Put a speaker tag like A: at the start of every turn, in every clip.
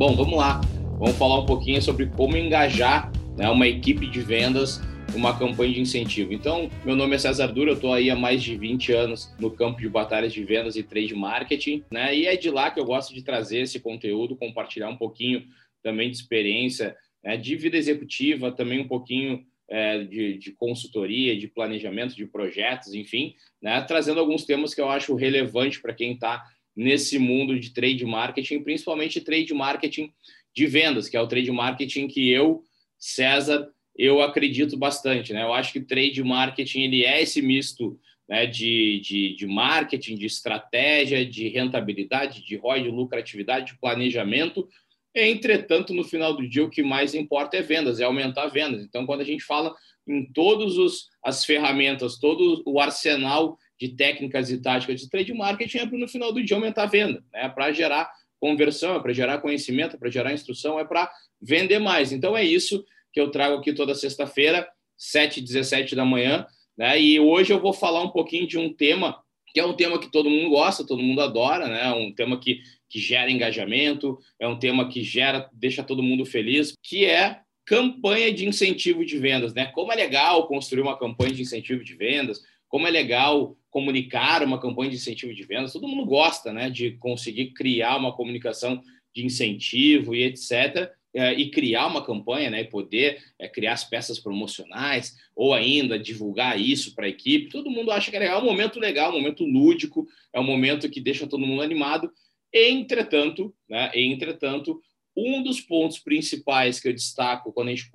A: Bom, vamos lá. Vamos falar um pouquinho sobre como engajar né, uma equipe de vendas uma campanha de incentivo. Então, meu nome é César Dura, eu estou aí há mais de 20 anos no campo de batalhas de vendas e trade marketing, né? E é de lá que eu gosto de trazer esse conteúdo, compartilhar um pouquinho também de experiência né, de vida executiva, também um pouquinho é, de, de, consultoria, de planejamento de projetos, enfim, né, trazendo alguns temas que eu acho relevante para quem está nesse mundo de trade marketing, principalmente trade marketing de vendas, que é o trade marketing que eu, César, eu acredito bastante. Né? Eu acho que trade marketing ele é esse misto né, de, de, de marketing, de estratégia, de rentabilidade, de ROI, de lucratividade, de planejamento, Entretanto, no final do dia, o que mais importa é vendas, é aumentar vendas. Então, quando a gente fala em todas as ferramentas, todo o arsenal de técnicas e táticas de trade marketing, é para no final do dia aumentar a venda, né? para gerar conversão, é para gerar conhecimento, é para gerar instrução, é para vender mais. Então, é isso que eu trago aqui toda sexta-feira, 7 17 da manhã. Né? E hoje eu vou falar um pouquinho de um tema que é um tema que todo mundo gosta, todo mundo adora, né? Um tema que que gera engajamento, é um tema que gera, deixa todo mundo feliz, que é campanha de incentivo de vendas, né? Como é legal construir uma campanha de incentivo de vendas, como é legal comunicar uma campanha de incentivo de vendas. Todo mundo gosta, né, de conseguir criar uma comunicação de incentivo e etc. É, e criar uma campanha, né, e poder é, criar as peças promocionais ou ainda divulgar isso para a equipe. Todo mundo acha que é legal, é um momento legal, um momento lúdico, é um momento que deixa todo mundo animado. Entretanto, né, entretanto, um dos pontos principais que eu destaco quando a gente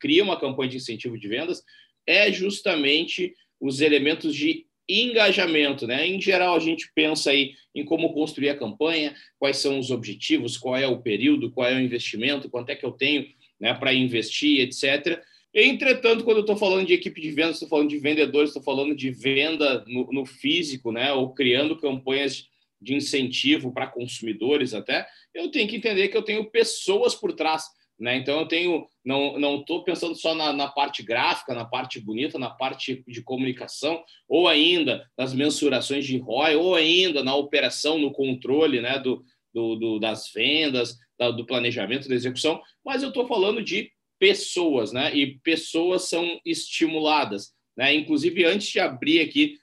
A: cria uma campanha de incentivo de vendas é justamente os elementos de engajamento, né? Em geral, a gente pensa aí em como construir a campanha, quais são os objetivos, qual é o período, qual é o investimento, quanto é que eu tenho né, para investir, etc. Entretanto, quando eu estou falando de equipe de vendas, estou falando de vendedores, estou falando de venda no, no, físico, né? Ou criando campanhas de incentivo para consumidores até, eu tenho que entender que eu tenho pessoas por trás. Né? Então eu tenho, não não estou pensando só na, na, parte gráfica, na parte bonita, na parte de comunicação, ou ainda nas mensurações de ROI, ou ainda na operação, no controle, né, do, do, do das vendas, da, do planejamento, da execução, mas eu estou falando de pessoas, né? E pessoas são estimuladas, né? Inclusive antes de abrir aqui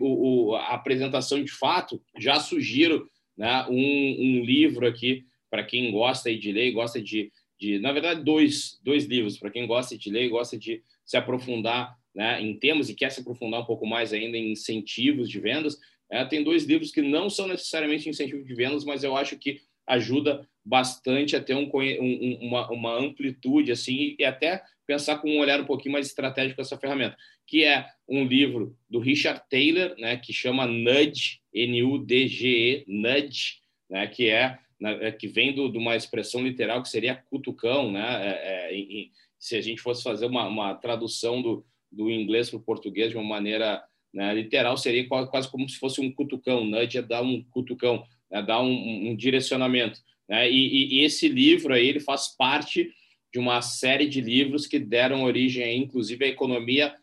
A: o, o, a apresentação de fato, já sugiro né, um, um livro aqui para quem gosta de ler, gosta de, de, na verdade, dois, dois livros para quem gosta de ler e gosta de se aprofundar né, em temas e quer se aprofundar um pouco mais ainda em incentivos de vendas. É, tem dois livros que não são necessariamente incentivos de vendas, mas eu acho que ajuda bastante a ter um, um, uma, uma amplitude assim e até pensar com um olhar um pouquinho mais estratégico essa ferramenta, que é um livro do Richard Taylor, né, que chama Nudge, N-U-D-G-E, Nudge, né, que é, né, que vem de uma expressão literal que seria cutucão, né, é, é, se a gente fosse fazer uma, uma tradução do, do inglês para o português de uma maneira né, literal, seria quase como se fosse um cutucão, nudge é dar um cutucão, né, dar um, um direcionamento. Né, e, e, esse livro aí, ele faz parte de uma série de livros que deram origem, inclusive, à economia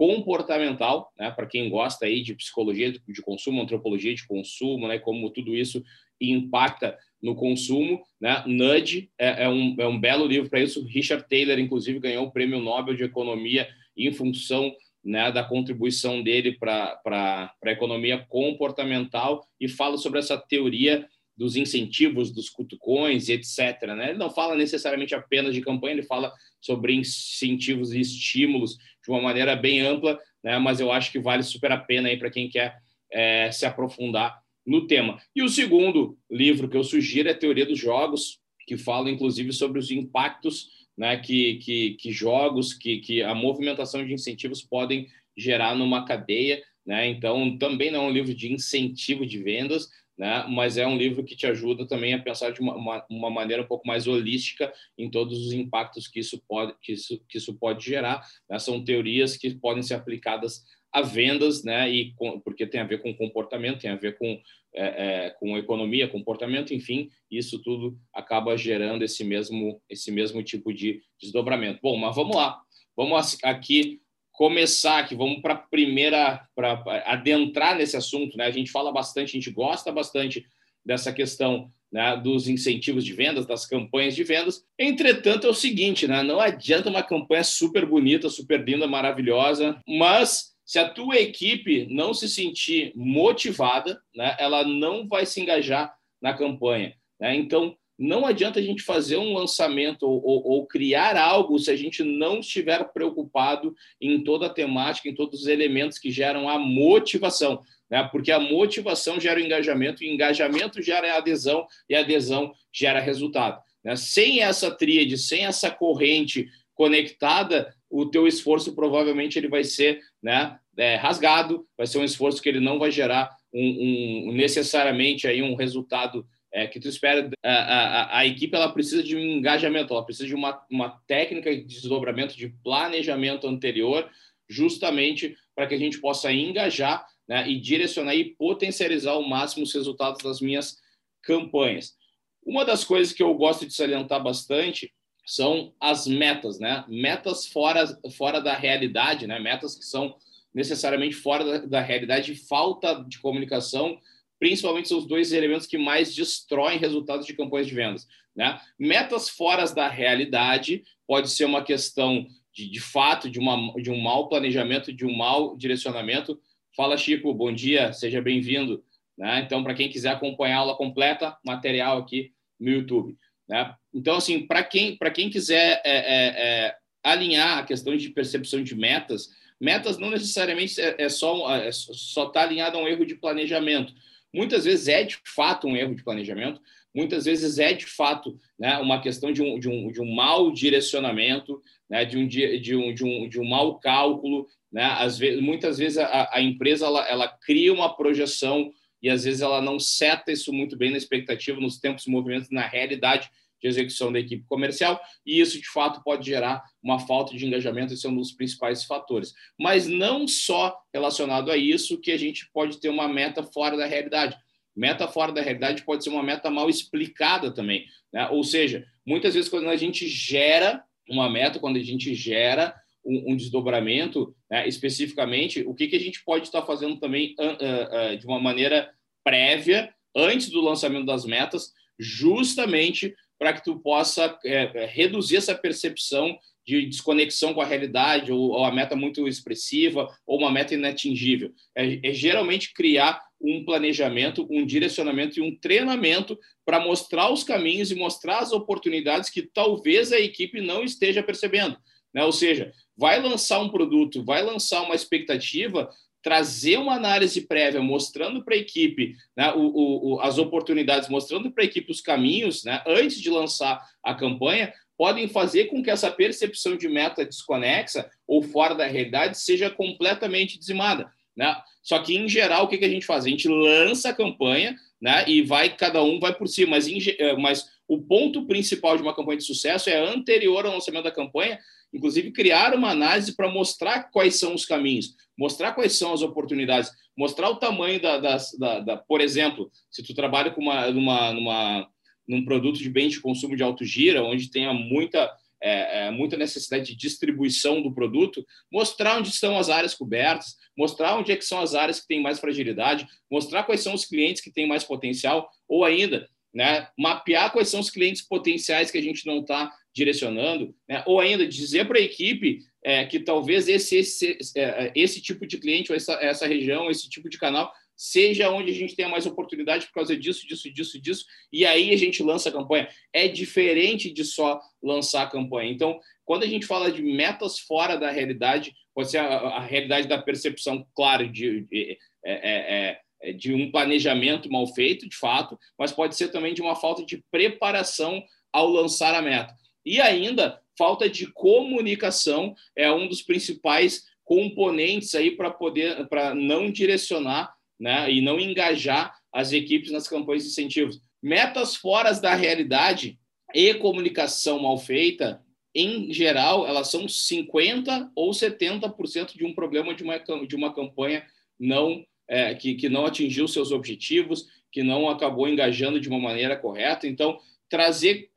A: comportamental, né, para quem gosta aí de psicologia de consumo, antropologia de consumo, né, como tudo isso impacta no consumo, né? Nudge é, é, um, é um belo livro para isso. Richard Taylor, inclusive, ganhou o Prêmio Nobel de Economia em função né, da contribuição dele para a economia comportamental e fala sobre essa teoria dos incentivos, dos cutucões, etc. Né? Ele não fala necessariamente apenas de campanha, ele fala sobre incentivos e estímulos de uma maneira bem ampla, né? mas eu acho que vale super a pena para quem quer é, se aprofundar no tema. E o segundo livro que eu sugiro é Teoria dos Jogos, que fala inclusive sobre os impactos né, que, que, que jogos, que, que a movimentação de incentivos podem gerar numa cadeia. Né? Então, também não é um livro de incentivo de vendas, né? mas é um livro que te ajuda também a pensar de uma, uma, uma, maneira um pouco mais holística em todos os impactos que isso pode, que isso, que isso pode gerar. Né? São teorias que podem ser aplicadas a vendas, né? E com, porque tem a ver com comportamento, tem a ver com, é, é, com economia, comportamento, enfim, isso tudo acaba gerando esse mesmo, esse mesmo tipo de desdobramento. Bom, mas vamos lá, vamos aqui começar aqui, vamos para a primeira, para adentrar nesse assunto, né? A gente fala bastante, a gente gosta bastante dessa questão né, dos incentivos de vendas, das campanhas de vendas. Entretanto, é o seguinte, né, não adianta uma campanha super bonita, super linda, maravilhosa, mas se a tua equipe não se sentir motivada, né, ela não vai se engajar na campanha. Né? Então, não adianta a gente fazer um lançamento ou, ou, ou, criar algo se a gente não estiver preocupado em toda a temática, em todos os elementos que geram a motivação né? porque a motivação gera o engajamento, e engajamento gera adesão, e adesão gera resultado. Né? Sem essa tríade, sem essa corrente conectada, o teu esforço provavelmente ele vai ser né, é, rasgado, vai ser um esforço que ele não vai gerar um, um necessariamente aí um resultado é, que tu espera. A, a, a, equipe ela precisa de um engajamento, ela precisa de uma, uma técnica de desdobramento, de planejamento anterior, justamente para que a gente possa engajar né, e direcionar e potencializar ao máximo os resultados das minhas campanhas. Uma das coisas que eu gosto de salientar bastante são as metas, né? Metas fora, fora da realidade, né? Metas que são necessariamente fora da, da realidade, falta de comunicação, principalmente são os dois elementos que mais destroem resultados de campanhas de vendas, né? Metas fora da realidade pode ser uma questão de, de fato de, uma, de um mau planejamento, de um mau direcionamento, Fala, Chico, bom dia, seja bem-vindo. Né? Então, para quem quiser acompanhar a aula completa, material aqui no YouTube. Né? Então, assim, para quem, quem quiser é, é, é, alinhar a questão de percepção de metas, metas não necessariamente é, é só é só está alinhado a um erro de planejamento. Muitas vezes é de fato um erro de planejamento, muitas vezes é de fato né, uma questão de um, de, um, de um mau direcionamento, né, de, um, de, um, de, um, de um mau cálculo, né? Às vezes, muitas vezes a, a empresa ela, ela, cria uma projeção e às vezes ela não seta isso muito bem na expectativa, nos tempos e movimentos, na realidade de execução da equipe comercial, e isso de fato pode gerar uma falta de engajamento, esse é um dos principais fatores. Mas não só relacionado a isso que a gente pode ter uma meta fora da realidade. Meta fora da realidade pode ser uma meta mal explicada também. Né? Ou seja, muitas vezes quando a gente gera uma meta, quando a gente gera um, um desdobramento, né, especificamente, o que, que a gente pode estar fazendo também uh, uh, de uma maneira prévia, antes do lançamento das metas, justamente para que tu possa é, reduzir essa percepção de desconexão com a realidade, ou, ou, a meta muito expressiva, ou uma meta inatingível. É, é geralmente criar um planejamento, um direcionamento e um treinamento para mostrar os caminhos e mostrar as oportunidades que talvez a equipe não esteja percebendo. Né? Ou seja, vai lançar um produto, vai lançar uma expectativa, trazer uma análise prévia mostrando para a equipe né, o, o, as oportunidades, mostrando para a equipe os caminhos, né, antes de lançar a campanha, podem fazer com que essa percepção de meta desconexa ou fora da realidade seja completamente dizimada. Né? Só que, em geral, o que, que a gente faz? A gente lança a campanha né, e vai, cada um vai por si, mas, em, eh, mas o ponto principal de uma campanha de sucesso é anterior ao lançamento da campanha, inclusive criar uma análise para mostrar quais são os caminhos, mostrar quais são as oportunidades, mostrar o tamanho da, da, da, da por exemplo, se tu trabalha com uma, numa, numa, num produto de bem de consumo de alto gira, onde tenha muita é, é, muita necessidade de distribuição do produto, mostrar onde estão as áreas cobertas, mostrar onde é que são as áreas que têm mais fragilidade, mostrar quais são os clientes que têm mais potencial, ou ainda, né, mapear quais são os clientes potenciais que a gente não está direcionando, né? ou ainda dizer para a equipe é, que talvez esse, esse, é, esse tipo de cliente, ou essa, essa região, esse tipo de canal, seja onde a gente tenha mais oportunidade por causa disso, disso, disso, disso, e aí a gente lança a campanha. É diferente de só lançar a campanha. Então, quando a gente fala de metas fora da realidade, pode ser a, a realidade da percepção, claro, de, de, é, é, é, de um planejamento mal feito, de fato, mas pode ser também de uma falta de preparação ao lançar a meta. E ainda, falta de comunicação é um dos principais componentes aí para poder para não direcionar né, e não engajar as equipes nas campanhas de incentivos. Metas fora da realidade e comunicação mal feita, em geral, elas são 50% ou 70% de um problema de uma, de uma campanha não é, que, que não atingiu seus objetivos, que não acabou engajando de uma maneira correta. Então, trazer,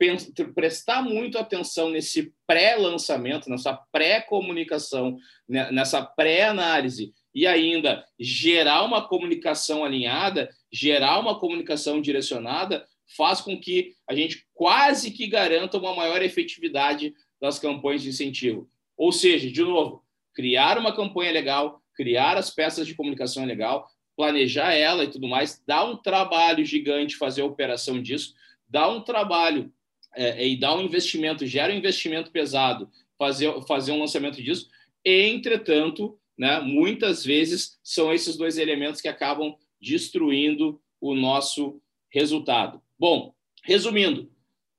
A: prestar muito atenção nesse pré-lançamento, nessa pré-comunicação, né, nessa pré-análise e ainda gerar uma comunicação alinhada, gerar uma comunicação direcionada, faz com que a gente quase que garanta uma maior efetividade das campanhas de incentivo. Ou seja, de novo, criar uma campanha legal, criar as peças de comunicação legal, planejar ela e tudo mais, dá um trabalho gigante fazer a operação disso, dá um trabalho é, e dá um investimento, gera um investimento pesado fazer, fazer um lançamento disso. Entretanto, né, muitas vezes são esses dois elementos que acabam destruindo o nosso resultado. Bom, resumindo,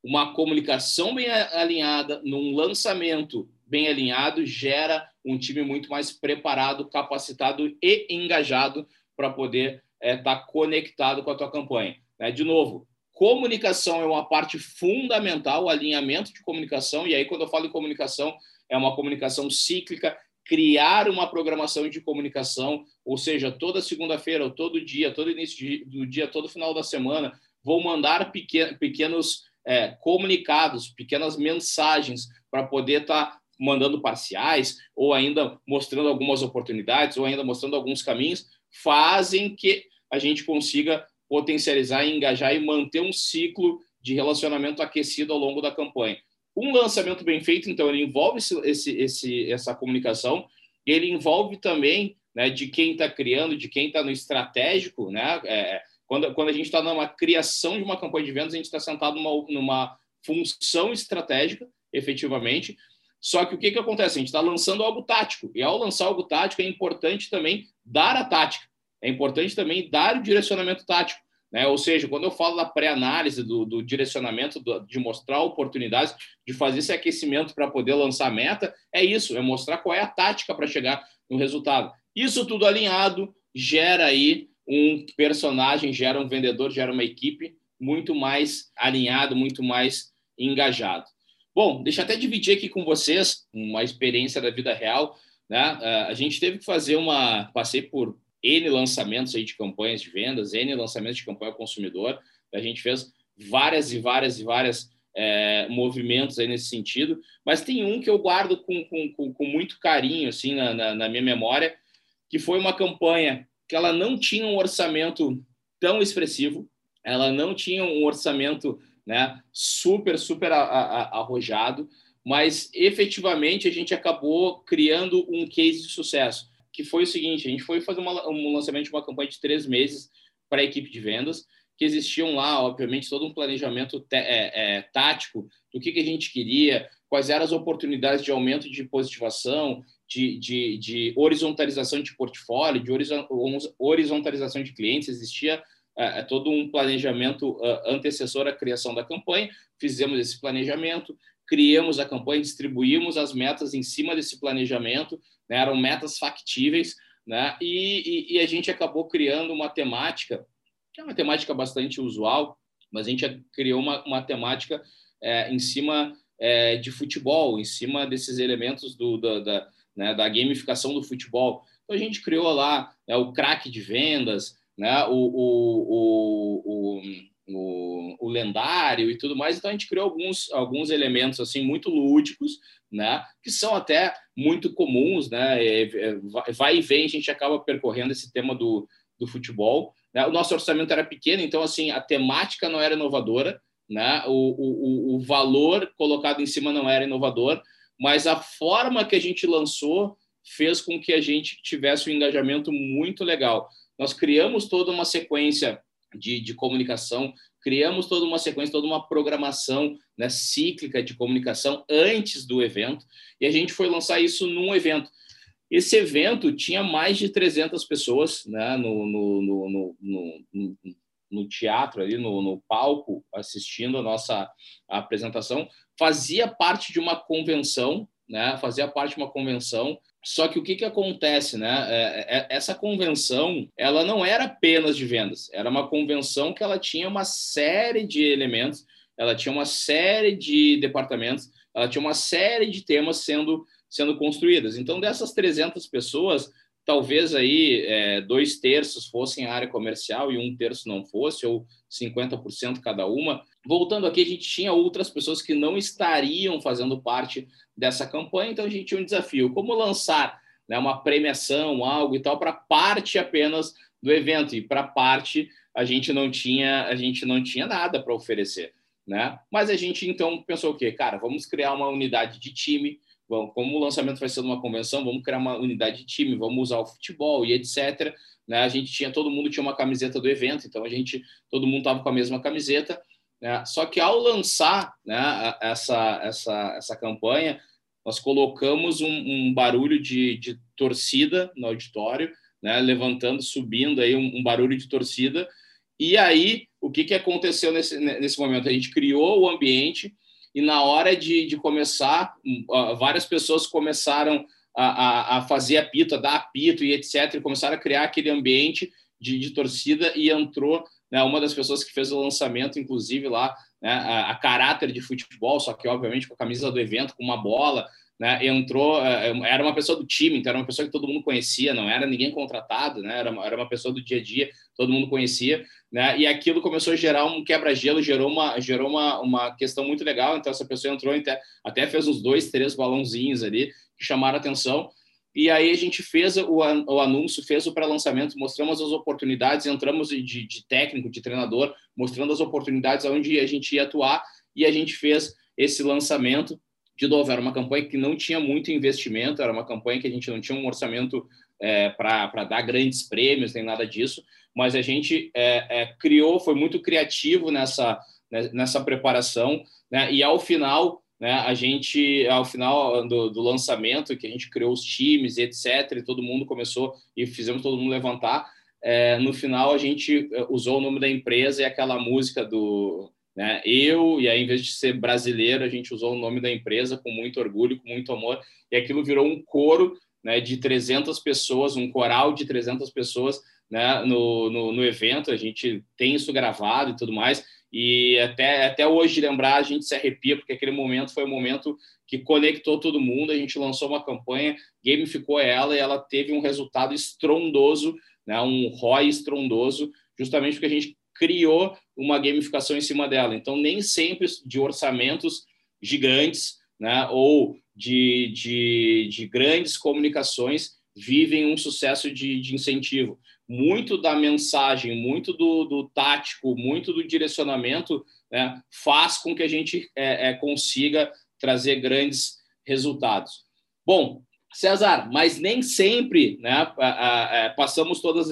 A: uma comunicação bem alinhada, num lançamento bem alinhado, gera um time muito mais preparado, capacitado e engajado para poder estar é, tá conectado com a tua campanha. Né? De novo, comunicação é uma parte fundamental, o alinhamento de comunicação, e aí quando eu falo em comunicação, é uma comunicação cíclica, criar uma programação de comunicação, ou seja, toda segunda-feira, ou todo dia, todo início do dia, todo final da semana, vou mandar pequenos é, comunicados, pequenas mensagens para poder estar tá mandando parciais, ou ainda mostrando algumas oportunidades, ou ainda mostrando alguns caminhos, fazem que a gente consiga potencializar, engajar e manter um ciclo de relacionamento aquecido ao longo da campanha. Um lançamento bem feito, então, ele envolve esse, esse, essa comunicação, ele envolve também né, de quem está criando, de quem está no estratégico, né? É, quando, quando a gente está numa criação de uma campanha de vendas, a gente está sentado numa, numa função estratégica, efetivamente. Só que o que, que acontece? A gente está lançando algo tático, e ao lançar algo tático é importante também dar a tática, é importante também dar o direcionamento tático. Né? Ou seja, quando eu falo da pré-análise, do, do, direcionamento, do, de mostrar oportunidades, de fazer esse aquecimento para poder lançar meta, é isso, é mostrar qual é a tática para chegar no resultado. Isso tudo alinhado gera aí um personagem, gera um vendedor, gera uma equipe muito mais alinhado, muito mais engajado. Bom, deixa eu até dividir aqui com vocês uma experiência da vida real. Né? A gente teve que fazer uma. Passei por N lançamentos aí de campanhas de vendas, N lançamentos de campanha consumidor. A gente fez várias e várias e várias é, movimentos aí nesse sentido, mas tem um que eu guardo com, com, com muito carinho assim na, na, na minha memória, que foi uma campanha que ela não tinha um orçamento tão expressivo, ela não tinha um orçamento né, super, super a, a, arrojado, mas efetivamente a gente acabou criando um case de sucesso, que foi o seguinte: a gente foi fazer uma, um lançamento de uma campanha de três meses para a equipe de vendas, que existiam lá, obviamente, todo um planejamento é, é, tático do que, que a gente queria, quais eram as oportunidades de aumento de positivação, de, de, de horizontalização de portfólio, de horizontalização de clientes, existia é, é todo um planejamento antecessor à criação da campanha, fizemos esse planejamento, criamos a campanha, distribuímos as metas em cima desse planejamento, né, eram metas factíveis, né, e, e, e, a gente acabou criando uma temática, que é uma temática bastante usual, mas a gente criou uma, uma temática é, em cima é, de futebol, em cima desses elementos do, da, da né, da gamificação do futebol. Então a gente criou lá né, o craque de vendas, né, o, o, o, o, o, lendário e tudo mais. Então a gente criou alguns, alguns elementos assim muito lúdicos, né, que são até muito comuns, né, vai e vem a gente acaba percorrendo esse tema do, do futebol. Né? O nosso orçamento era pequeno, então assim a temática não era inovadora, né, o, o, o valor colocado em cima não era inovador, mas a forma que a gente lançou fez com que a gente tivesse um engajamento muito legal. Nós criamos toda uma sequência de, de comunicação, criamos toda uma sequência, toda uma programação né, cíclica de comunicação antes do evento, e a gente foi lançar isso num evento. Esse evento tinha mais de 300 pessoas né, no, no, no, no, teatro, ali no, no palco, assistindo a nossa apresentação, fazia parte de uma convenção, né? Fazia parte de uma convenção. Só que o que, que acontece, né? É, é, essa convenção, ela não era apenas de vendas, era uma convenção que ela tinha uma série de elementos, ela tinha uma série de departamentos, ela tinha uma série de temas sendo sendo construídas. Então, dessas 300 pessoas, talvez aí é, dois terços fossem área comercial e um terço não fosse, ou 50% cada uma. Voltando aqui, a gente tinha outras pessoas que não estariam fazendo parte dessa campanha, então a gente tinha um desafio: como lançar né, uma premiação, algo e tal, para parte apenas do evento e para parte a gente não tinha, a gente não tinha nada para oferecer, né? Mas a gente então pensou o quê? Cara, vamos criar uma unidade de time, vamos, como o lançamento vai ser numa convenção, vamos criar uma unidade de time, vamos usar o futebol e etc. Né? A gente tinha, todo mundo tinha uma camiseta do evento, então a gente, todo mundo estava com a mesma camiseta. Né? Só que ao lançar né, essa, essa, essa campanha, nós colocamos um, um barulho de, de, torcida no auditório, né, levantando, subindo aí um, um, barulho de torcida. E aí, o que, que aconteceu nesse, nesse momento? A gente criou o ambiente e na hora de, de começar, várias pessoas começaram a, a, a, fazer apito, a dar apito e etc. E começaram a criar aquele ambiente de, de torcida e entrou né, uma das pessoas que fez o lançamento, inclusive lá, né, a, a, caráter de futebol, só que obviamente com a camisa do evento, com uma bola, né, entrou, é, é, era uma pessoa do time, então era uma pessoa que todo mundo conhecia, não era ninguém contratado, né, era, uma, era uma pessoa do dia a dia, todo mundo conhecia, né, e aquilo começou a gerar um quebra-gelo, gerou, uma, gerou uma, uma questão muito legal, então essa pessoa entrou, até, até fez uns dois, três balãozinhos ali, que chamaram atenção, e aí a gente fez o, anúncio, fez o pré-lançamento, mostramos as oportunidades, entramos de, de, técnico, de treinador, mostrando as oportunidades onde a gente ia atuar e a gente fez esse lançamento. De novo, era uma campanha que não tinha muito investimento, era uma campanha que a gente não tinha um orçamento é, para dar grandes prêmios, nem nada disso, mas a gente é, é, criou, foi muito criativo nessa, né, nessa preparação, né, e ao final né? A gente, ao final do, do, lançamento, que a gente criou os times, etc., e todo mundo começou e fizemos todo mundo levantar. É, no final, a gente é, usou o nome da empresa e aquela música do né, eu, e aí, em vez de ser brasileiro, a gente usou o nome da empresa com muito orgulho, com muito amor, e aquilo virou um coro né, de 300 pessoas, um coral de 300 pessoas né, no, no, no evento. A gente tem isso gravado e tudo mais e até, até hoje lembrar, a gente se arrepia, porque aquele momento foi um momento que conectou todo mundo. A gente lançou uma campanha, gamificou ela e ela teve um resultado estrondoso, né, um ROI estrondoso, justamente porque a gente criou uma gamificação em cima dela. Então, nem sempre de orçamentos gigantes né, ou de, de, de grandes comunicações vivem um sucesso de, de incentivo muito da mensagem, muito do, do tático, muito do direcionamento, né, faz com que a gente é, é, consiga trazer grandes resultados. Bom, César, mas nem sempre, né, a, a, a, passamos todas,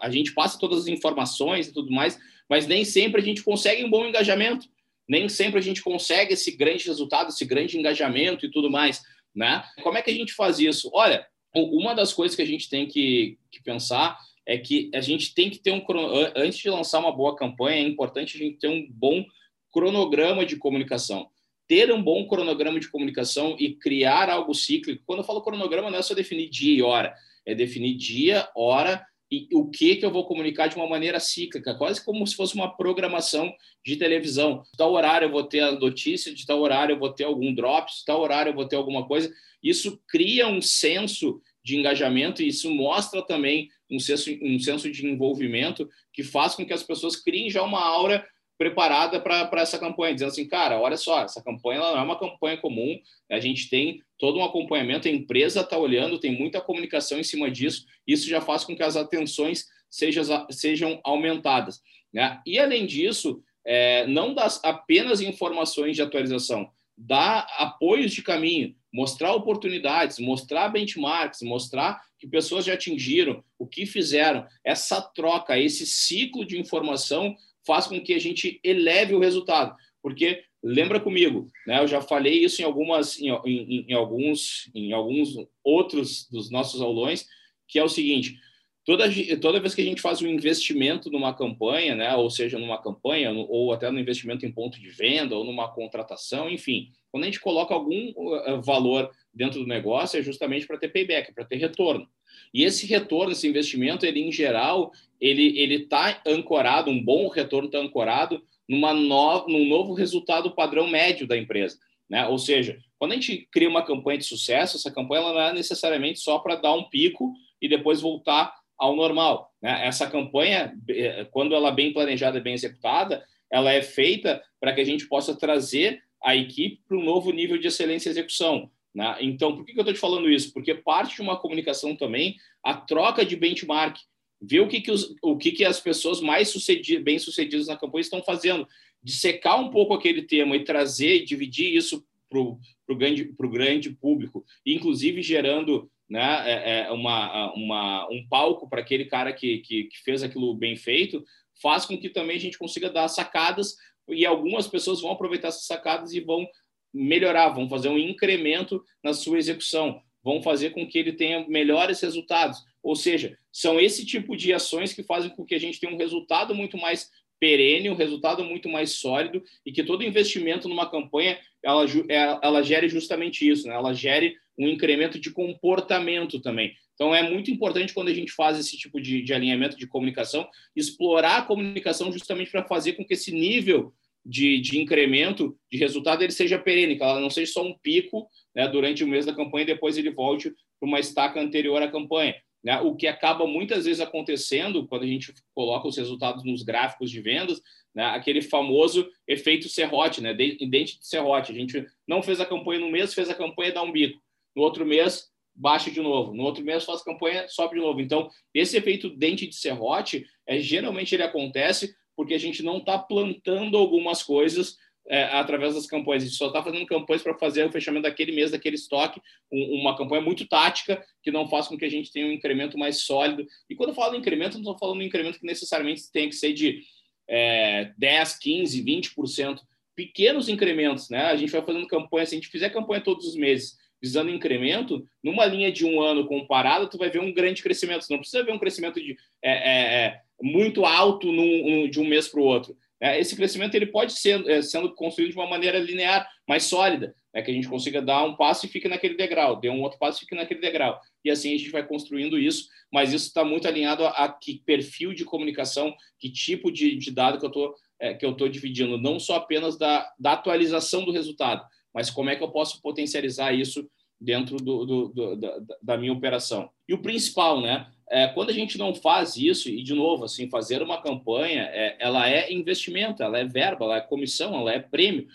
A: a, gente passa todas as informações e tudo mais, mas nem sempre a gente consegue um bom engajamento, nem sempre a gente consegue esse grande resultado, esse grande engajamento e tudo mais, né? Como é que a gente faz isso? Olha, uma das coisas que a gente tem que, que pensar é que a gente tem que ter um antes de lançar uma boa campanha, é importante a gente ter um bom cronograma de comunicação. Ter um bom cronograma de comunicação e criar algo cíclico. Quando eu falo cronograma, não é só definir dia e hora, é definir dia, hora e o que que eu vou comunicar de uma maneira cíclica, quase como se fosse uma programação de televisão. De tal horário eu vou ter a notícia, de tal horário eu vou ter algum drop, de tal horário eu vou ter alguma coisa. Isso cria um senso de engajamento e isso mostra também um senso, um senso de envolvimento que faz com que as pessoas criem já uma aura preparada para essa campanha, dizendo assim, cara, olha só, essa campanha não é uma campanha comum, a gente tem todo um acompanhamento, a empresa está olhando, tem muita comunicação em cima disso, isso já faz com que as atenções sejam, sejam aumentadas. Né? E, além disso, é, não dá apenas informações de atualização, dá apoios de caminho, mostrar oportunidades, mostrar benchmarks, mostrar que pessoas já atingiram, o que fizeram. Essa troca, esse ciclo de informação faz com que a gente eleve o resultado. Porque lembra comigo, né? Eu já falei isso em algumas, em, em, em alguns, em alguns outros dos nossos aulões, que é o seguinte: toda, toda vez que a gente faz um investimento numa campanha, né, ou seja, numa campanha, ou até no investimento em ponto de venda, ou numa contratação, enfim, quando a gente coloca algum uh, valor dentro do negócio, é justamente para ter payback, para ter retorno. E esse retorno, esse investimento, ele em geral, ele ele está ancorado, um bom retorno está ancorado numa no, num novo resultado padrão médio da empresa. Né? Ou seja, quando a gente cria uma campanha de sucesso, essa campanha ela não é necessariamente só para dar um pico e depois voltar ao normal. Né? Essa campanha, quando ela é bem planejada e bem executada, ela é feita para que a gente possa trazer a equipe para um novo nível de excelência e execução. Né? Então, por que, eu estou te falando isso? Porque parte de uma comunicação também, a troca de benchmark. ver o que, que, os, o que, que as pessoas mais sucedidas, bem sucedidas na campanha estão fazendo, dissecar um pouco aquele tema e trazer, dividir isso para o grande, grande público, inclusive gerando né, é, é uma, uma, um palco para aquele cara que, que, que, fez aquilo bem feito, faz com que também a gente consiga dar sacadas e algumas pessoas vão aproveitar essas sacadas e vão melhorar, vão fazer um incremento na sua execução, vão fazer com que ele tenha melhores resultados. Ou seja, são esse tipo de ações que fazem com que a gente tenha um resultado muito mais perene, um resultado muito mais sólido e que todo investimento numa campanha ela, é, ela gere justamente isso, né? ela gere um incremento de comportamento também. Então é muito importante quando a gente faz esse tipo de, de alinhamento de comunicação, explorar a comunicação justamente para fazer com que esse nível de, de, incremento de resultado ele seja perene, que ela não seja só um pico né, durante o mês da campanha e depois ele volte para uma estaca anterior à campanha. Né? O que acaba muitas vezes acontecendo quando a gente coloca os resultados nos gráficos de vendas, né? aquele famoso efeito serrote, né? dente de serrote. A gente não fez a campanha no mês, fez a campanha dá um bico. No outro mês, baixa de novo. No outro mês, faz campanha, sobe de novo. Então, esse efeito dente de serrote, é, geralmente ele acontece porque a gente não está plantando algumas coisas é, através das campanhas. A gente só está fazendo campanhas para fazer o fechamento daquele mês, daquele estoque, um, uma campanha muito tática que não faz com que a gente tenha um incremento mais sólido. E quando eu falo incremento, não estou falando um incremento que necessariamente tem que ser de é, 10, 15, 20%. Pequenos incrementos, né? A gente vai fazendo campanha, se a gente fizer campanha todos os meses, visando incremento, numa linha de um ano comparado, tu vai ver um grande crescimento. Você não precisa ver um crescimento de, é, é, é muito alto num, um, de um mês para o outro. É, esse crescimento ele pode ser é, sendo construído de uma maneira linear, mais sólida, né, que a gente consiga dar um passo e fique naquele degrau, dê um outro passo e fique naquele degrau. E assim a gente vai construindo isso, mas isso está muito alinhado a, a, que perfil de comunicação, que tipo de, de dado que eu estou é, que eu estou dividindo, não só apenas da, da atualização do resultado, mas como é que eu posso potencializar isso dentro do, do, do, da, da, minha operação. E o principal, né? É, quando a gente não faz isso, e de novo, assim, fazer uma campanha, é, ela é investimento, ela é verba, ela é comissão, ela é prêmio.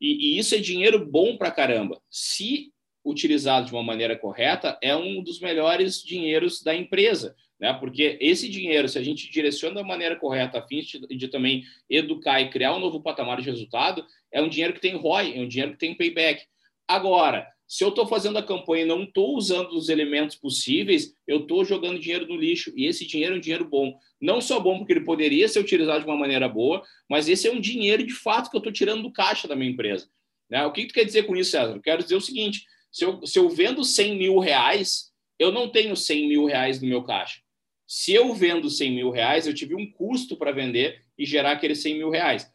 A: E, e isso é dinheiro bom para caramba. Se utilizado de uma maneira correta, é um dos melhores dinheiros da empresa. Né? Porque esse dinheiro, se a gente direciona da maneira correta, a fim de, de, também educar e criar um novo patamar de resultado, é um dinheiro que tem ROI, é um dinheiro que tem payback. Agora, se eu estou fazendo a campanha e não estou usando os elementos possíveis, eu estou jogando dinheiro no lixo. E esse dinheiro é um dinheiro bom. Não só bom porque ele poderia ser utilizado de uma maneira boa, mas esse é um dinheiro de fato que eu estou tirando do caixa da minha empresa. Né? O que, que tu quer dizer com isso, César? Eu quero dizer o seguinte: se eu, se eu vendo 100 mil reais, eu não tenho 100 mil reais no meu caixa. Se eu vendo 100 mil reais, eu tive um custo para vender e gerar aqueles 100 mil reais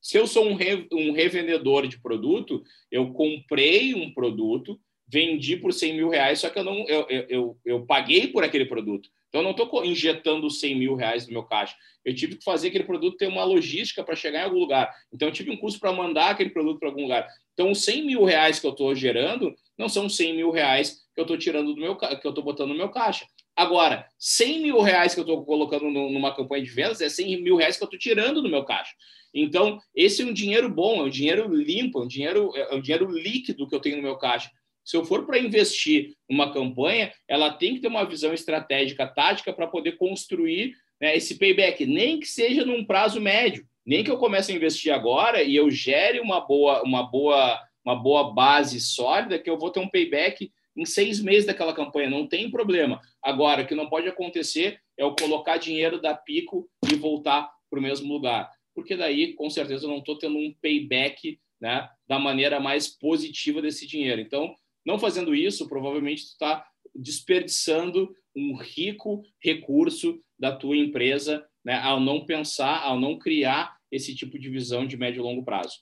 A: se eu sou um, re, um revendedor de produto, eu comprei um produto, vendi por 100 mil reais, só que eu não eu, eu, eu, eu paguei por aquele produto. Então, eu não estou injetando 100 mil reais no meu caixa. Eu tive que fazer aquele produto ter uma logística para chegar em algum lugar. Então, eu tive um custo para mandar aquele produto para algum lugar. Então, os 100 mil reais que eu estou gerando não são 100 mil reais que eu estou tirando do meu que eu estou botando no meu caixa. Agora, 100 mil reais que eu estou colocando numa campanha de vendas é 100 mil reais que eu estou tirando do meu caixa. Então, esse é um dinheiro bom, é um dinheiro limpo, é um dinheiro, é um dinheiro líquido que eu tenho no meu caixa. Se eu for para investir numa campanha, ela tem que ter uma visão estratégica, tática, para poder construir né, esse payback, nem que seja num prazo médio, nem que eu comece a investir agora e eu gere uma boa, uma boa, uma boa base sólida, que eu vou ter um payback em seis meses daquela campanha, não tem problema. Agora, o que não pode acontecer é eu colocar dinheiro da pico e voltar para o mesmo lugar porque daí, com certeza, eu não estou tendo um payback né, da maneira mais positiva desse dinheiro. Então, não fazendo isso, provavelmente está desperdiçando um rico recurso da tua empresa né, ao não pensar, ao não criar esse tipo de visão de médio e longo prazo.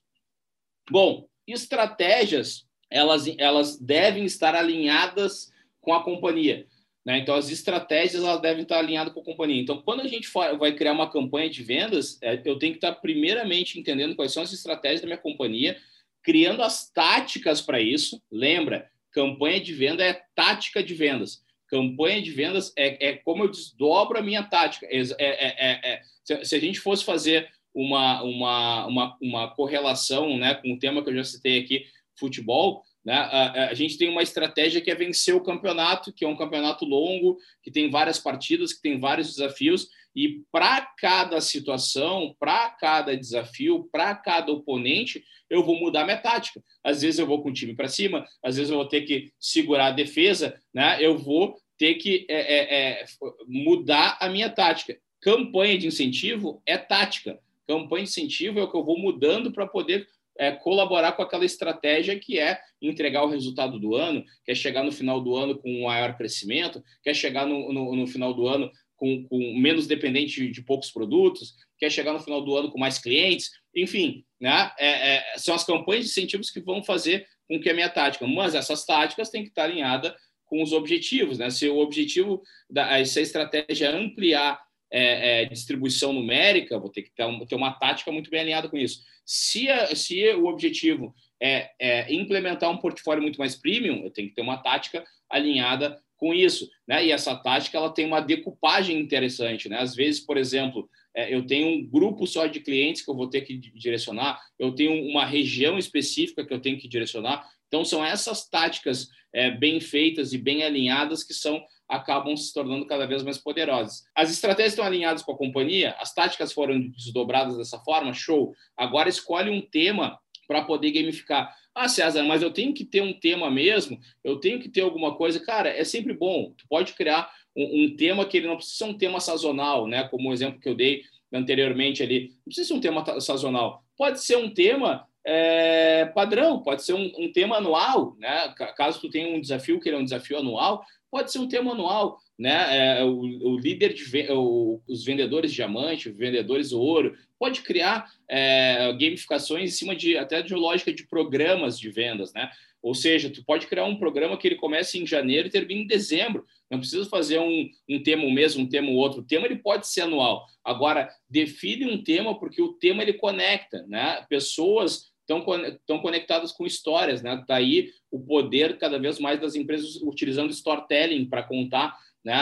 A: Bom, estratégias elas, elas devem estar alinhadas com a companhia. Né? Então, as estratégias elas devem estar alinhadas com a companhia. Então, quando a gente vai criar uma campanha de vendas, é, eu tenho que estar primeiramente entendendo quais são as estratégias da minha companhia, criando as táticas para isso. Lembra, campanha de venda é tática de vendas. Campanha de vendas é, é como eu desdobro a minha tática. É, é, é, é se, se, a gente fosse fazer uma, uma, uma, uma correlação né, com o tema que eu já citei aqui, futebol, Né? A, a, gente tem uma estratégia que é vencer o campeonato, que é um campeonato longo, que tem várias partidas, que tem vários desafios, e para cada situação, para cada desafio, para cada oponente, eu vou mudar minha tática. Às vezes eu vou com o time para cima, às vezes eu vou ter que segurar a defesa, né? eu vou ter que é, é, é, mudar a minha tática. Campanha de incentivo é tática. Campanha de incentivo é o que eu vou mudando para poder é, colaborar com aquela estratégia que é entregar o resultado do ano, quer chegar no final do ano com um maior crescimento, quer chegar no, no, no final do ano com, com, menos dependente de, poucos produtos, quer chegar no final do ano com mais clientes, enfim, né? É, é, são as campanhas de incentivos que vão fazer com que a minha tática, mas essas táticas têm que estar alinhadas com os objetivos, né? Se o objetivo da essa estratégia é ampliar é, é, distribuição numérica, vou ter que ter, uma tática muito bem alinhada com isso. Se, a, se o objetivo é, é, implementar um portfólio muito mais premium, eu tenho que ter uma tática alinhada com isso, né? E essa tática ela tem uma decupagem interessante, né? Às vezes, por exemplo, é, eu tenho um grupo só de clientes que eu vou ter que direcionar, eu tenho uma região específica que eu tenho que direcionar. Então, são essas táticas é, bem feitas e bem alinhadas que são acabam se tornando cada vez mais poderosas. As estratégias estão alinhadas com a companhia, as táticas foram desdobradas dessa forma, show. Agora escolhe um tema para poder gamificar. Ah, César, mas eu tenho que ter um tema mesmo, eu tenho que ter alguma coisa. Cara, é sempre bom. Tu pode criar um, um tema que ele não precisa ser um tema sazonal, né? Como o exemplo que eu dei anteriormente ali. Não precisa ser um tema sazonal. Pode ser um tema é, padrão, pode ser um, um, tema anual, né? Caso tu tenha um desafio que ele é um desafio anual, pode ser um tema anual, né? É, o, o, líder de o, os vendedores de diamante, vendedores ouro, pode criar é, gamificações em cima de até de lógica de programas de vendas, né? Ou seja, tu pode criar um programa que ele comece em janeiro e termine em dezembro. Não precisa fazer um, um tema um mês, um tema o outro. O tema ele pode ser anual. Agora, define um tema porque o tema ele conecta, né? Pessoas estão conectadas com histórias, né? Tá o poder cada vez mais das empresas utilizando storytelling para contar, né?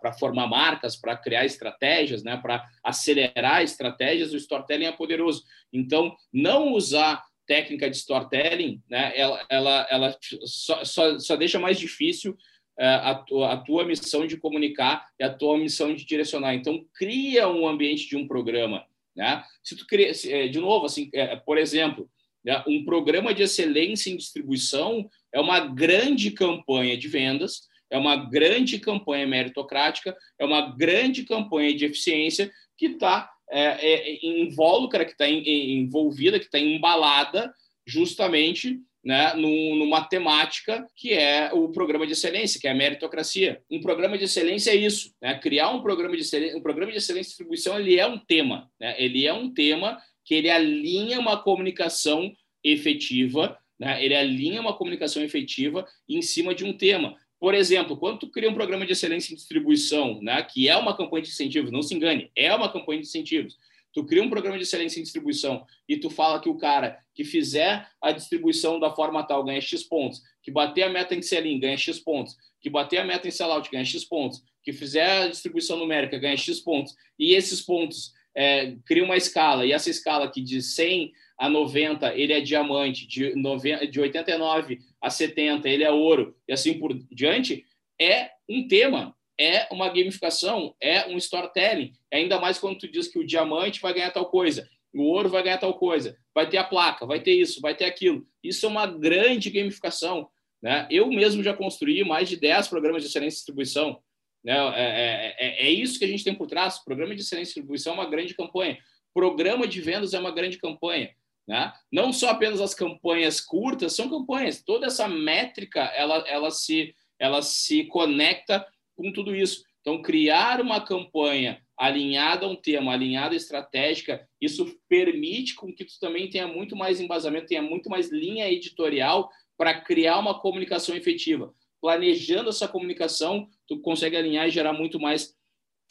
A: para formar marcas, para criar estratégias, né? Para acelerar estratégias, o storytelling é poderoso. Então, não usar técnica de storytelling, né? Ela, ela, ela só, só, só deixa mais difícil é, a tua, a tua missão de comunicar e a tua missão de direcionar. Então, cria um ambiente de um programa né? Se tu cria, é, de novo, assim, é, por exemplo, né, um programa de excelência em distribuição é uma grande campanha de vendas, é uma grande campanha meritocrática, é uma grande campanha de eficiência que está é, é, invólucra, que está envolvida, que está embalada justamente né, numa temática que é o programa de excelência, que é a meritocracia. Um programa de excelência é isso, né? criar um programa de excelência, um programa de excelência de distribuição, ele é um tema, né? ele é um tema que ele alinha uma comunicação efetiva, né? ele alinha uma comunicação efetiva em cima de um tema. Por exemplo, quando tu cria um programa de excelência em distribuição, né, que é uma campanha de incentivos, não se engane, é uma campanha de incentivos, Tu cria um programa de excelência em distribuição e tu fala que o cara que fizer a distribuição da forma tal ganha X pontos, que bater a meta em sell-in ganha X pontos, que bater a meta em sell-out ganha X pontos, que fizer a distribuição numérica ganha X pontos, e esses pontos é, cria uma escala, e essa escala aqui de 100 a 90 ele é diamante, de, 90, de 89 a 70 ele é ouro, e assim por diante, é um tema, é uma gamificação, é um storytelling. Ainda mais quando tu diz que o diamante vai ganhar tal coisa, o ouro vai ganhar tal coisa, vai ter a placa, vai ter isso, vai ter aquilo. Isso é uma grande gamificação. Né? Eu mesmo já construí mais de 10 programas de excelência de distribuição. Né? É, é, é, é isso que a gente tem por trás. Programa de excelência de distribuição é uma grande campanha. Programa de vendas é uma grande campanha. Né? Não só apenas as campanhas curtas, são campanhas. Toda essa métrica ela, ela, se, ela se conecta com tudo isso. Então, criar uma campanha alinhada a um tema, alinhada estratégica, isso permite com que tu também tenha muito mais embasamento, tenha muito mais linha editorial para criar uma comunicação efetiva. Planejando essa comunicação, tu consegue alinhar e gerar muito mais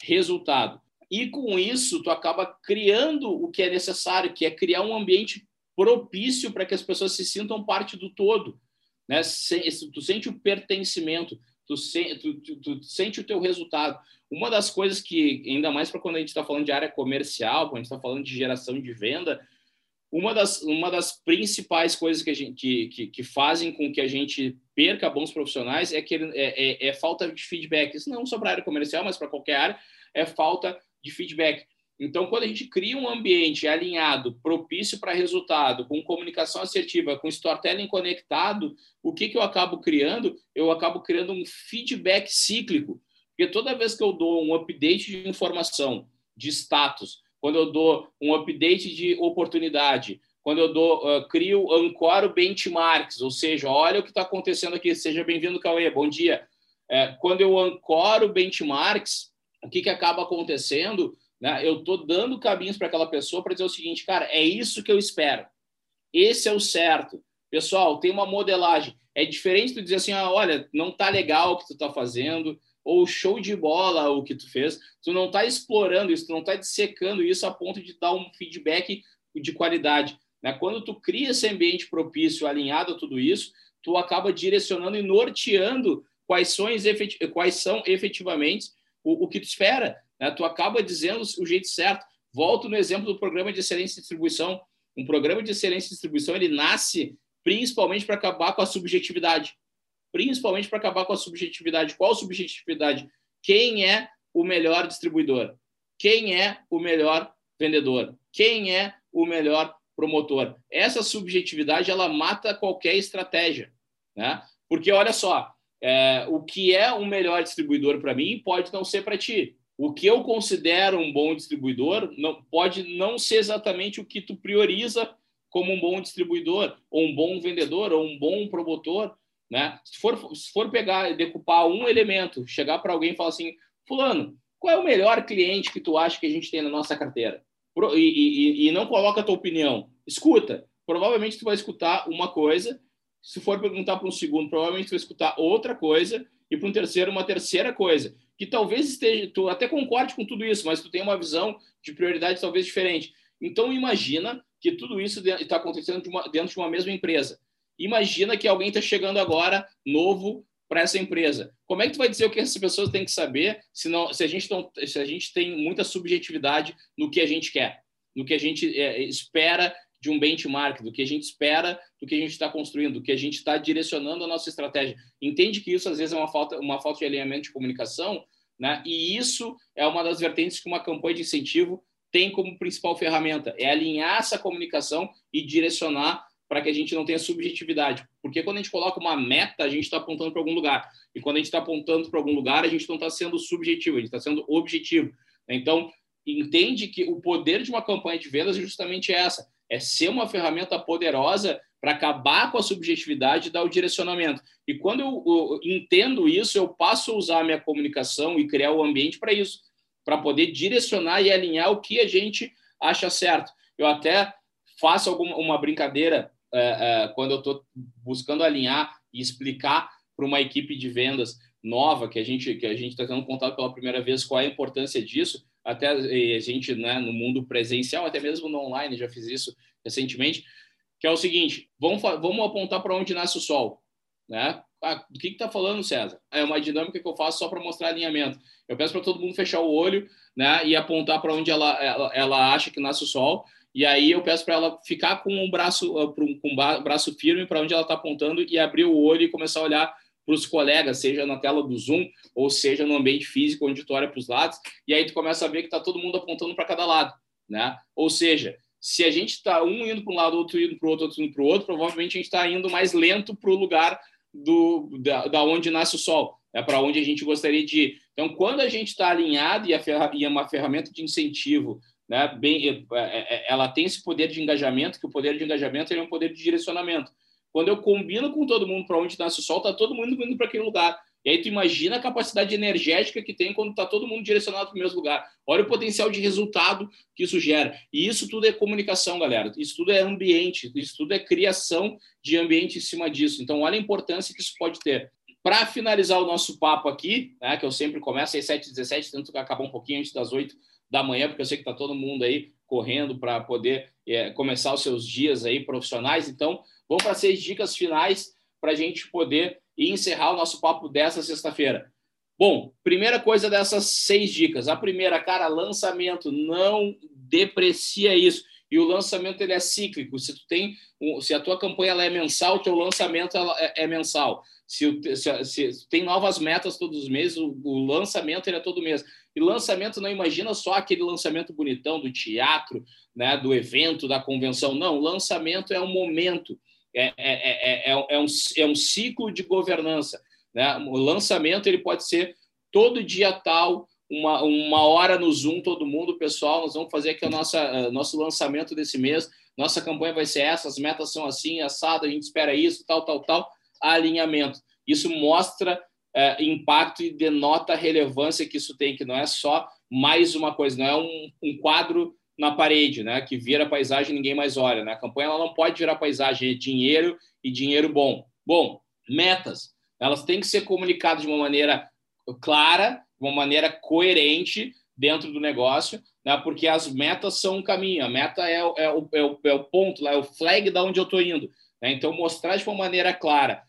A: resultado. E com isso, tu acaba criando o que é necessário, que é criar um ambiente propício para que as pessoas se sintam parte do todo. Né? Tu sente o pertencimento tu, se, tu, tu, tu, sente o teu resultado. Uma das coisas que, ainda mais para quando a gente está falando de área comercial, quando a gente está falando de geração de venda, uma das, uma das principais coisas que, a gente, que, que, que fazem com que a gente perca bons profissionais é que é, é, é falta de feedback. Isso não só para a área comercial, mas para qualquer área, é falta de feedback. Então, quando a gente cria um ambiente alinhado, propício para resultado, com comunicação assertiva, com storytelling conectado, o que, que eu acabo criando? Eu acabo criando um feedback cíclico. Porque toda vez que eu dou um update de informação, de status, quando eu dou um update de oportunidade, quando eu dou, uh, crio, ancoro benchmarks, ou seja, olha o que está acontecendo aqui, seja bem-vindo, Cauê, bom dia. É, quando eu ancoro benchmarks, o que, que acaba acontecendo? Né? Eu estou dando caminhos para aquela pessoa para dizer o seguinte, cara, é isso que eu espero. Esse é o certo. Pessoal, tem uma modelagem. É diferente tu dizer assim, ah, olha, não tá legal o que tu está fazendo, ou show de bola o que tu fez. Tu não está explorando isso, tu não está dissecando isso a ponto de dar um feedback de qualidade. Né? Quando tu cria esse ambiente propício, alinhado a tudo isso, tu acaba direcionando e norteando quais são, quais são efetivamente o, o que tu espera. Né? Tu acaba dizendo o jeito certo. Volto no exemplo do programa de excelência de distribuição. Um programa de excelência de distribuição ele nasce principalmente para acabar com a subjetividade. Principalmente para acabar com a subjetividade. Qual subjetividade? Quem é o melhor distribuidor? Quem é o melhor vendedor? Quem é o melhor promotor? Essa subjetividade ela mata qualquer estratégia, né? Porque olha só, é, o que é um melhor distribuidor para mim pode não ser para ti. O que eu considero um bom distribuidor não, pode não ser exatamente o que tu prioriza como um bom distribuidor, ou um bom vendedor, ou um bom promotor. Né? Se, for, se for pegar decupar um elemento, chegar para alguém e falar assim, fulano, qual é o melhor cliente que tu acha que a gente tem na nossa carteira? E, e, e não coloca a tua opinião. Escuta. Provavelmente tu vai escutar uma coisa se for perguntar para um segundo, provavelmente tu vai escutar outra coisa e para um terceiro uma terceira coisa, que talvez esteja, tu até concorde com tudo isso, mas tu tem uma visão de prioridade talvez diferente. Então imagina que tudo isso está acontecendo de uma, dentro de uma mesma empresa. Imagina que alguém está chegando agora novo para essa empresa. Como é que tu vai dizer o que essas pessoas têm que saber se, não, se, a, gente não, se a gente tem muita subjetividade no que a gente quer, no que a gente é, espera de um benchmark, do que a gente espera, do que a gente está construindo, do que a gente está direcionando a nossa estratégia. Entende que isso às vezes é uma falta, uma falta de alinhamento de comunicação, né? E isso é uma das vertentes que uma campanha de incentivo tem como principal ferramenta, é alinhar essa comunicação e direcionar para que a gente não tenha subjetividade. Porque quando a gente coloca uma meta, a gente está apontando para algum lugar. E quando a gente está apontando para algum lugar, a gente não está sendo subjetivo, a gente está sendo objetivo. Então, entende que o poder de uma campanha de vendas é justamente essa é ser uma ferramenta poderosa para acabar com a subjetividade e dar o direcionamento. E quando eu, eu, entendo isso, eu passo a usar a minha comunicação e criar o ambiente para isso, para poder direcionar e alinhar o que a gente acha certo. Eu até faço alguma uma brincadeira é, é, quando eu estou buscando alinhar e explicar para uma equipe de vendas nova que a gente que a gente está tendo contato pela primeira vez qual é a importância disso até a gente, né, no mundo presencial, até mesmo no online, já fiz isso recentemente, que é o seguinte: vamos, vamos apontar para onde nasce o sol, né? Ah, do que está falando, César? É uma dinâmica que eu faço só para mostrar alinhamento. Eu peço para todo mundo fechar o olho, né, e apontar para onde ela, ela, ela acha que nasce o sol. E aí eu peço para ela ficar com o um braço, ah, com um braço firme para onde ela está apontando e abrir o olho e começar a olhar para os colegas, seja na tela do Zoom ou seja no ambiente físico onde tu olha para os lados, e aí tu começa a ver que está todo mundo apontando para cada lado, né? Ou seja, se a gente está um indo para um lado, outro indo para o outro, outro indo para o outro, provavelmente a gente está indo mais lento para o lugar do, da, da, onde nasce o sol, é para onde a gente gostaria de ir. Então, quando a gente está alinhado e, a ferra, e é uma ferramenta de incentivo, né, bem, é, é, é, ela tem esse poder de engajamento, que o poder de engajamento é um poder de direcionamento. Quando eu combino com todo mundo para onde nasce o sol, tá todo mundo indo para aquele lugar. E aí tu imagina a capacidade energética que tem quando está todo mundo direcionado para o mesmo lugar. Olha o potencial de resultado que isso gera. E isso tudo é comunicação, galera. Isso tudo é ambiente. Isso tudo é criação de ambiente em cima disso. Então, olha a importância que isso pode ter. Para finalizar o nosso papo aqui, né, que eu sempre começo às 7h17, tento acabar um pouquinho antes das 8 da manhã, porque eu sei que está todo mundo aí correndo para poder é, começar os seus dias aí profissionais. Então, Vamos para seis dicas finais para a gente poder encerrar o nosso papo dessa sexta-feira. Bom, primeira coisa dessas seis dicas. A primeira, cara, lançamento. Não deprecia isso. e o lançamento ele é cíclico. Se tu tem, se a tua campanha ela é mensal, o teu lançamento ela é, é mensal. Se, se, se, tem novas metas todos os meses, o, o, lançamento ele é todo mês. E lançamento não imagina só aquele lançamento bonitão do teatro, né, do evento, da convenção. Não, lançamento é um momento, é, é, é, é, um, é um ciclo de governança. Né? O lançamento ele pode ser todo dia tal, uma, uma hora no Zoom, todo mundo, pessoal, nós vamos fazer aqui o nosso, nosso lançamento desse mês, nossa campanha vai ser essa, as metas são assim, assado, a gente espera isso, tal, tal, tal, alinhamento. Isso mostra é, impacto e denota a relevância que isso tem, que não é só mais uma coisa, não é um, um quadro na parede, né, que vira paisagem ninguém mais olha. Né? A campanha ela não pode virar paisagem, é dinheiro e dinheiro bom. Bom, metas, elas têm que ser comunicadas de uma maneira clara, de uma maneira coerente dentro do negócio, né? porque as metas são um caminho, a meta é, é, o, é, o, é o ponto, é o flag da onde eu estou indo. Né? Então, mostrar de uma maneira clara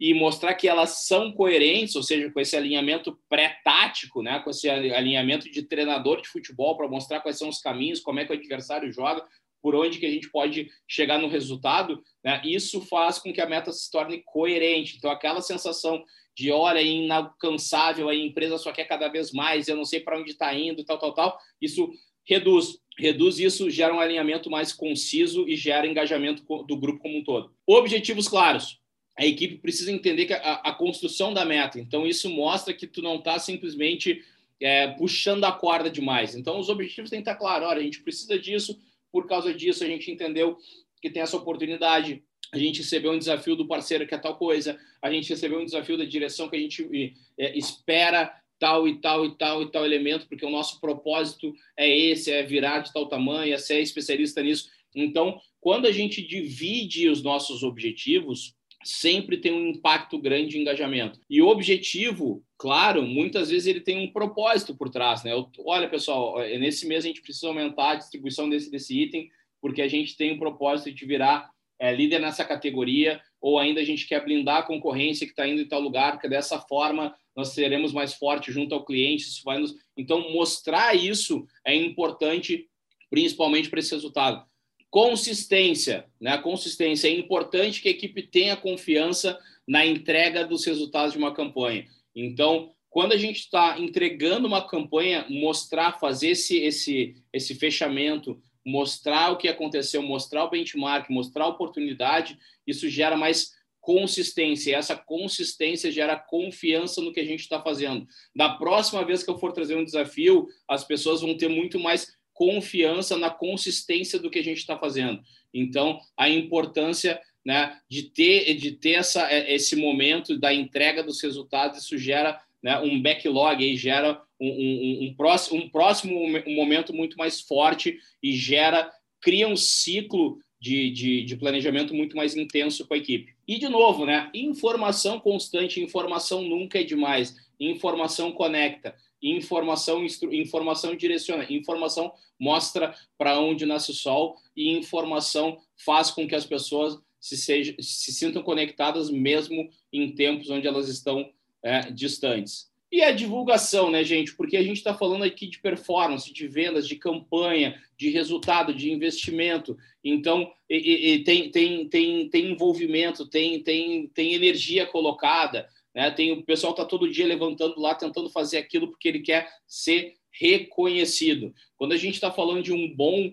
A: e mostrar que elas são coerentes, ou seja, com esse alinhamento pré-tático, né? com esse alinhamento de treinador de futebol para mostrar quais são os caminhos, como é que o adversário joga, por onde que a gente pode chegar no resultado, né? isso faz com que a meta se torne coerente. Então, aquela sensação de olha, é inalcançável, a empresa só quer cada vez mais, eu não sei para onde está indo, tal, tal, tal. Isso reduz. Reduz isso, gera um alinhamento mais conciso e gera engajamento do grupo como um todo. Objetivos claros. A equipe precisa entender que a, a construção da meta. Então, isso mostra que tu não está simplesmente é, puxando a corda demais. Então, os objetivos têm que estar claros. Olha, a gente precisa disso, por causa disso, a gente entendeu que tem essa oportunidade a gente recebeu um desafio do parceiro que é tal coisa, a gente recebeu um desafio da direção que a gente é, espera tal e tal e tal e tal elemento, porque o nosso propósito é esse, é virar de tal tamanho, é ser especialista nisso. Então, quando a gente divide os nossos objetivos, sempre tem um impacto grande de engajamento. E o objetivo, claro, muitas vezes ele tem um propósito por trás, né? Olha, pessoal, nesse mês a gente precisa aumentar a distribuição desse, desse item, porque a gente tem um propósito de virar é, líder nessa categoria, ou ainda a gente quer blindar a concorrência que está indo em tal lugar, porque dessa forma nós seremos mais fortes junto ao cliente. Isso vai nos... Então, mostrar isso é importante, principalmente para esse resultado. Consistência, né? Consistência é importante que a equipe tenha confiança na entrega dos resultados de uma campanha. Então, quando a gente está entregando uma campanha, mostrar, fazer esse, esse, esse fechamento, mostrar o que aconteceu, mostrar o benchmark, mostrar a oportunidade, isso gera mais consistência. E essa consistência gera confiança no que a gente está fazendo. Da próxima vez que eu for trazer um desafio, as pessoas vão ter muito mais confiança na consistência do que a gente está fazendo. Então, a importância né, de ter, de ter essa, esse momento da entrega dos resultados, isso gera né, um backlog, aí gera um, um, um, próximo, um próximo momento muito mais forte e gera, cria um ciclo de, de, de, planejamento muito mais intenso com a equipe. E, de novo, né, informação constante, informação nunca é demais, informação conecta, informação, informação direciona, informação mostra para onde nasce o sol e informação faz com que as pessoas se, se sintam conectadas mesmo em tempos onde elas estão é, distantes. E a divulgação, né, gente? Porque a gente está falando aqui de performance, de vendas, de campanha, de resultado, de investimento. Então, e, e tem, tem, tem, tem envolvimento, tem, tem, tem energia colocada. Né? Tem, o pessoal está todo dia levantando lá, tentando fazer aquilo porque ele quer ser reconhecido. Quando a gente está falando de um bom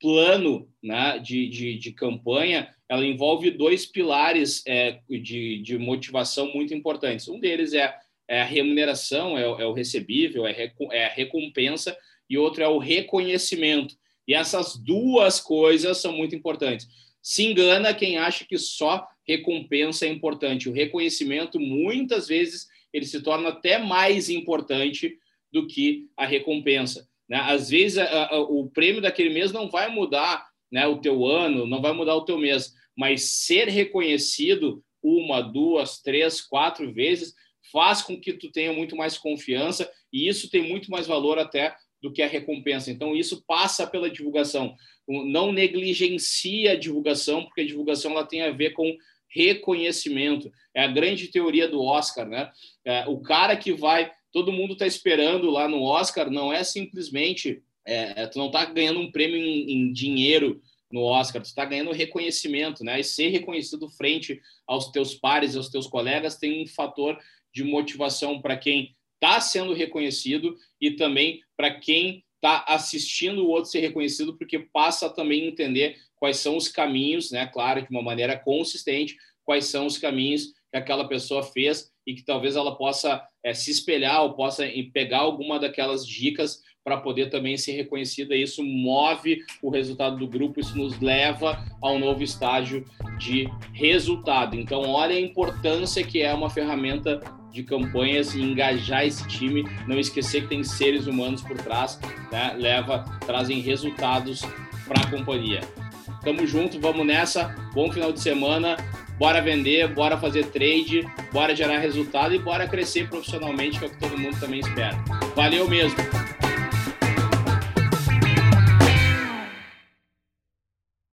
A: plano né, de, de, de campanha, ela envolve dois pilares é, de, de motivação muito importantes. Um deles é é a remuneração, é, é o recebível, é, é a recompensa, e outro é o reconhecimento. E essas duas coisas são muito importantes. Se engana quem acha que só recompensa é importante. O reconhecimento, muitas vezes, ele se torna até mais importante do que a recompensa. Né? Às vezes, a, a, o prêmio daquele mês não vai mudar né, o teu ano, não vai mudar o teu mês, mas ser reconhecido uma, duas, três, quatro vezes faz com que tu tenha muito mais confiança e isso tem muito mais valor até do que a recompensa. Então isso passa pela divulgação. Não negligencia a divulgação, porque a divulgação ela tem a ver com reconhecimento. É a grande teoria do Oscar, né? É, o cara que vai, todo mundo está esperando lá no Oscar, não é simplesmente é, é tu não está ganhando um prêmio em, em dinheiro no Oscar, tu está ganhando reconhecimento, né? E ser reconhecido frente aos teus pares, aos teus colegas, tem um fator de motivação para quem está sendo reconhecido e também para quem está assistindo o outro ser reconhecido, porque passa também a entender quais são os caminhos, né? Claro, de uma maneira consistente, quais são os caminhos que aquela pessoa fez e que talvez ela possa é, se espelhar ou possa pegar alguma daquelas dicas para poder também ser reconhecida. Isso move o resultado do grupo, isso nos leva a um novo estágio de resultado. Então, olha a importância que é uma ferramenta de campanhas e engajar esse time, não esquecer que tem seres humanos por trás, né? leva, trazem resultados para a companhia. Tamo junto, vamos nessa. Bom final de semana. Bora vender, bora fazer trade, bora gerar resultado e bora crescer profissionalmente, que é o que todo mundo também espera. Valeu mesmo!